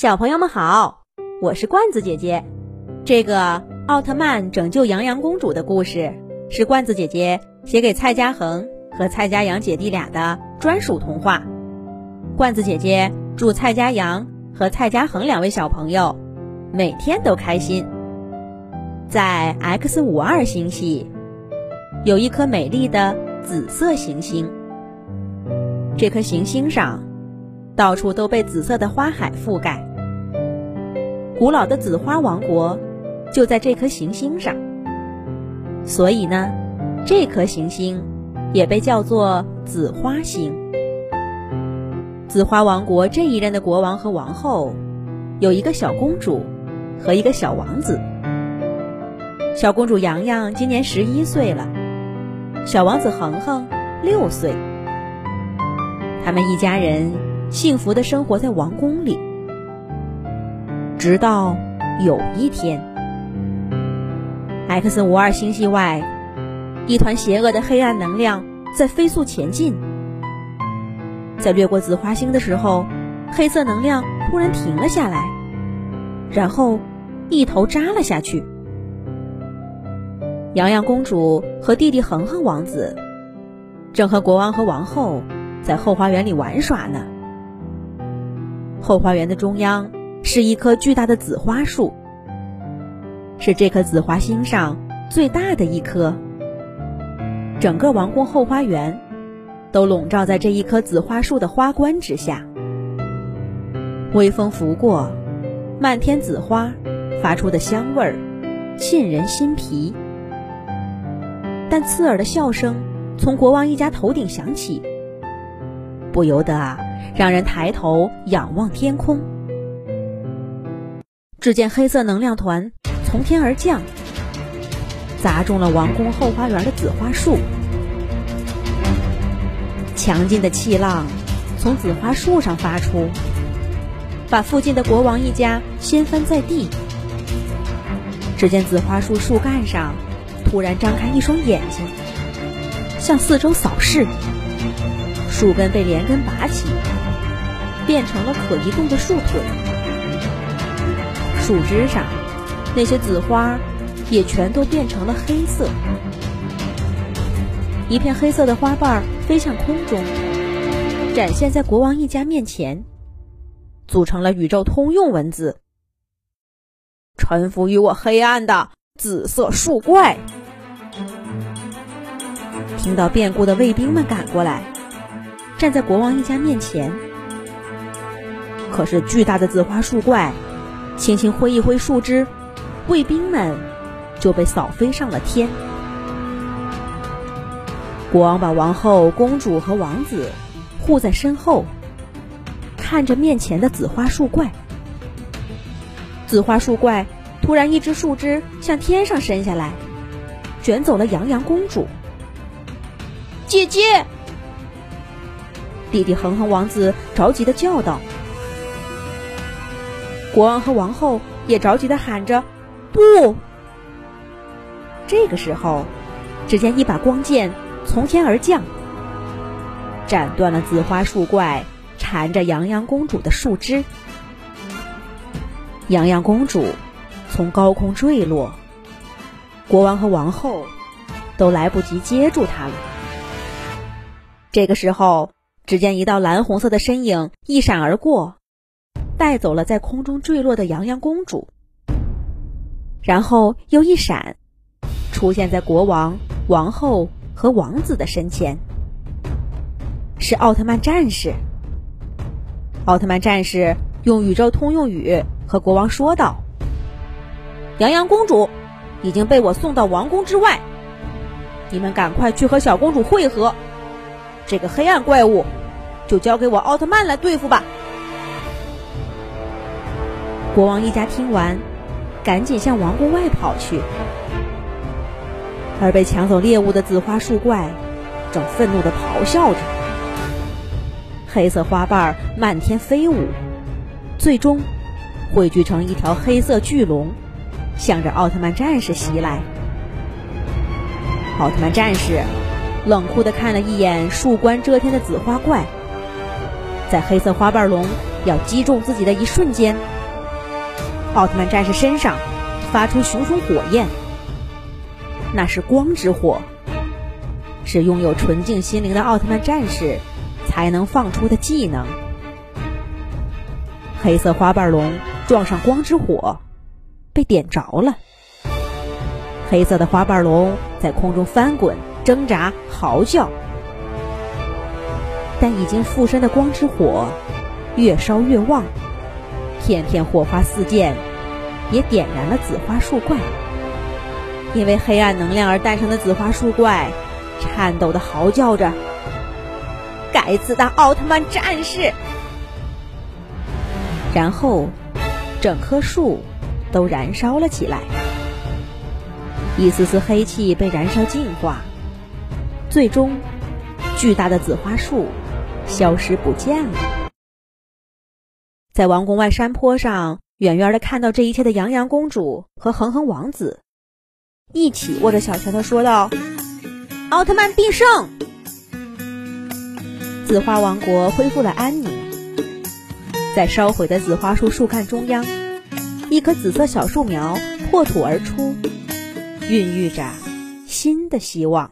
小朋友们好，我是罐子姐姐。这个奥特曼拯救洋洋公主的故事是罐子姐姐写给蔡家恒和蔡家阳姐弟俩的专属童话。罐子姐姐祝蔡家阳和蔡家恒两位小朋友每天都开心。在 X 五二星系有一颗美丽的紫色行星，这颗行星上。到处都被紫色的花海覆盖，古老的紫花王国就在这颗行星上，所以呢，这颗行星也被叫做紫花星。紫花王国这一任的国王和王后有一个小公主和一个小王子。小公主洋洋今年十一岁了，小王子恒恒六岁。他们一家人。幸福的生活在王宫里，直到有一天，X 五二星系外，一团邪恶的黑暗能量在飞速前进。在掠过紫花星的时候，黑色能量突然停了下来，然后一头扎了下去。洋洋公主和弟弟恒恒王子正和国王和王后在后花园里玩耍呢。后花园的中央是一棵巨大的紫花树，是这颗紫花星上最大的一棵。整个王宫后花园都笼罩在这一棵紫花树的花冠之下。微风拂过，漫天紫花发出的香味儿沁人心脾。但刺耳的笑声从国王一家头顶响起，不由得啊。让人抬头仰望天空，只见黑色能量团从天而降，砸中了王宫后花园的紫花树。强劲的气浪从紫花树上发出，把附近的国王一家掀翻在地。只见紫花树树干上突然张开一双眼睛，向四周扫视，树根被连根拔起。变成了可移动的树腿，树枝上那些紫花也全都变成了黑色。一片黑色的花瓣飞向空中，展现在国王一家面前，组成了宇宙通用文字：“臣服于我黑暗的紫色树怪。”听到变故的卫兵们赶过来，站在国王一家面前。可是巨大的紫花树怪，轻轻挥一挥树枝，卫兵们就被扫飞上了天。国王把王后、公主和王子护在身后，看着面前的紫花树怪。紫花树怪突然一只树枝向天上伸下来，卷走了洋洋公主。姐姐，弟弟恒恒王子着急的叫道。国王和王后也着急的喊着：“不！”这个时候，只见一把光剑从天而降，斩断了紫花树怪缠着洋洋公主的树枝。洋洋公主从高空坠落，国王和王后都来不及接住她了。这个时候，只见一道蓝红色的身影一闪而过。带走了在空中坠落的洋洋公主，然后又一闪，出现在国王、王后和王子的身前。是奥特曼战士。奥特曼战士用宇宙通用语和国王说道：“洋洋公主已经被我送到王宫之外，你们赶快去和小公主会合。这个黑暗怪物，就交给我奥特曼来对付吧。”国王一家听完，赶紧向王宫外跑去。而被抢走猎物的紫花树怪，正愤怒的咆哮着。黑色花瓣漫天飞舞，最终汇聚成一条黑色巨龙，向着奥特曼战士袭来。奥特曼战士冷酷的看了一眼树冠遮天的紫花怪，在黑色花瓣龙要击中自己的一瞬间，奥特曼战士身上发出熊熊火焰，那是光之火，是拥有纯净心灵的奥特曼战士才能放出的技能。黑色花瓣龙撞上光之火，被点着了。黑色的花瓣龙在空中翻滚、挣扎、嚎叫，但已经附身的光之火越烧越旺，片片火花四溅，也点燃了紫花树怪。因为黑暗能量而诞生的紫花树怪，颤抖的嚎叫着：“该死的奥特曼战士！”然后，整棵树都燃烧了起来。一丝丝黑气被燃烧净化，最终，巨大的紫花树消失不见了。在王宫外山坡上，远远的看到这一切的洋洋公主和恒恒王子，一起握着小拳头说道：“奥特曼必胜！”紫花王国恢复了安宁。在烧毁的紫花树树干中央，一棵紫色小树苗破土而出。孕育着新的希望。